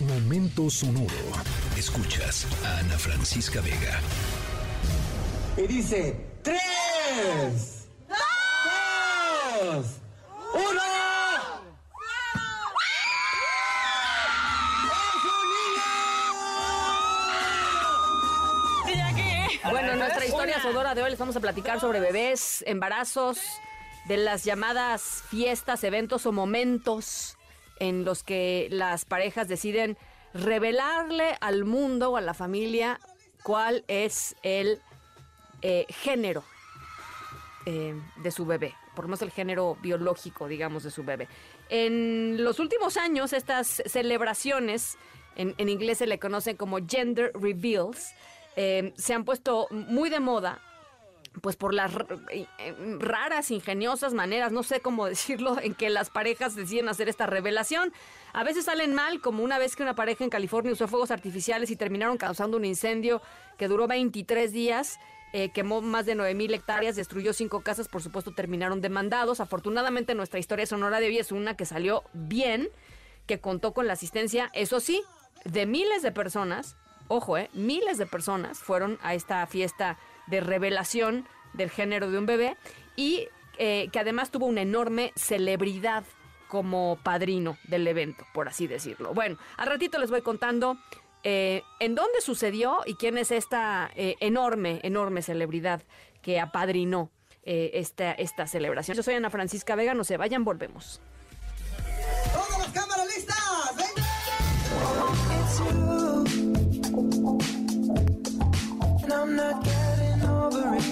Momento sonoro. Escuchas a Ana Francisca Vega. Y dice, tres, dos, uno. Bueno, en nuestra historia sonora de hoy les vamos a platicar sobre bebés, embarazos, de las llamadas fiestas, eventos o momentos en los que las parejas deciden revelarle al mundo o a la familia cuál es el eh, género eh, de su bebé, por lo menos el género biológico, digamos, de su bebé. En los últimos años, estas celebraciones, en, inglés se le conocen como gender reveals, eh, se han puesto muy de moda pues por las raras, ingeniosas maneras, no sé cómo decirlo, en que las parejas deciden hacer esta revelación. A veces salen mal, como una vez que una pareja en California usó fuegos artificiales y terminaron causando un incendio que duró 23 días. Eh, quemó más de 9 mil hectáreas, destruyó cinco casas, por supuesto terminaron demandados. Afortunadamente nuestra historia sonora de hoy es una que salió bien, que contó con la asistencia, eso sí, de miles de personas ojo, eh, miles de personas fueron a esta fiesta de revelación del género de un bebé y eh, que además tuvo una enorme celebridad como padrino del evento, por así decirlo. Bueno, al ratito les voy contando eh, en dónde sucedió y quién es esta enorme, enorme celebridad que apadrinó esta, esta celebración. Yo soy Ana Francisca Vega, no se vayan, volvemos. ¡Todas las cámaras listas! And I'm not getting over it.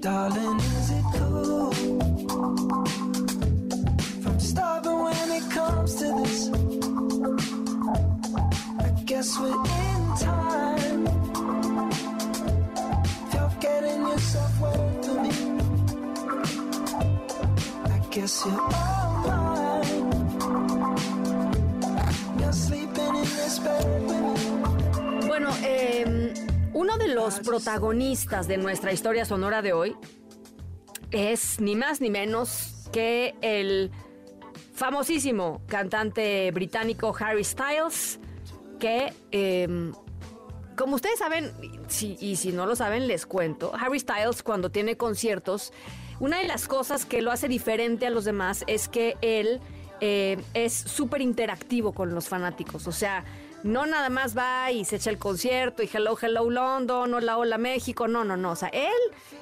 Darling, is it cool? From starving when it comes to this, I guess we're in time. You're getting yourself I guess you're all mine. Bueno, eh, uno de los protagonistas de nuestra historia sonora de hoy es ni más ni menos que el famosísimo cantante británico Harry Styles, que, eh, como ustedes saben, si, y si no lo saben, les cuento, Harry Styles cuando tiene conciertos, una de las cosas que lo hace diferente a los demás es que él eh, es súper interactivo con los fanáticos, o sea, no nada más va y se echa el concierto y hello, hello London, hola, hola México, no, no, no, o sea, él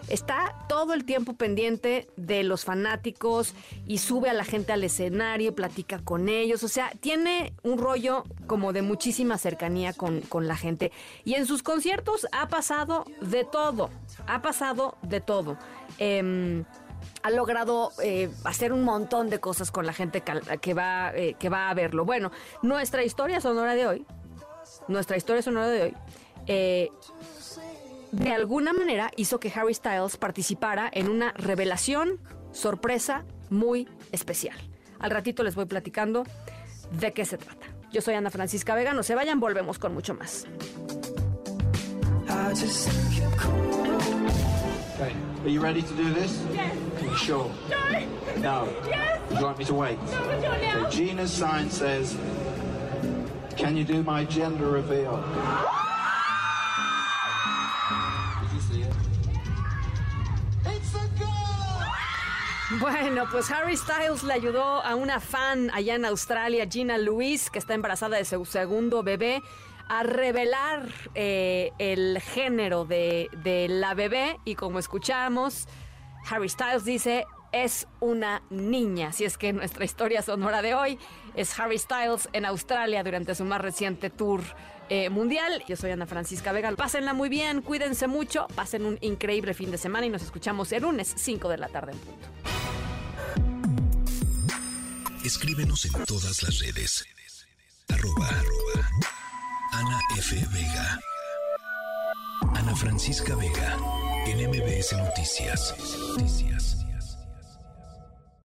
está todo el tiempo pendiente de los fanáticos y sube a la gente al escenario, platica con ellos, o sea, tiene un rollo como de muchísima cercanía con, con la gente. Y en sus conciertos ha pasado de todo, ha pasado de todo. Em, ha logrado eh, hacer un montón de cosas con la gente que, va, eh, que va a verlo. Bueno, nuestra historia sonora de hoy, nuestra historia sonora de hoy, eh, de alguna manera hizo que Harry Styles participara en una revelación sorpresa muy especial. Al ratito les voy platicando de qué se trata. Yo soy Ana Francisca Vega, no se vayan, volvemos con mucho más. Okay, are you ready to do this? Yes. You sure? No. No. Yes. Would you like me to wait? No. Okay, Gina's sign says, Can you do my gender reveal? Did you see it? It's a girl! Bueno, pues Harry Styles le ayudó a una fan allá en Australia, Gina Louise, que está embarazada de su segundo bebé, a revelar eh, el género de, de la bebé. Y como escuchamos, Harry Styles dice, es una niña. Así es que nuestra historia sonora de hoy es Harry Styles en Australia durante su más reciente tour eh, mundial. Yo soy Ana Francisca Vega. Pásenla muy bien, cuídense mucho, pasen un increíble fin de semana y nos escuchamos el lunes 5 de la tarde en punto. Escríbenos en todas las redes. Ana F. Vega. Ana Francisca Vega. En MBS Noticias. Noticias.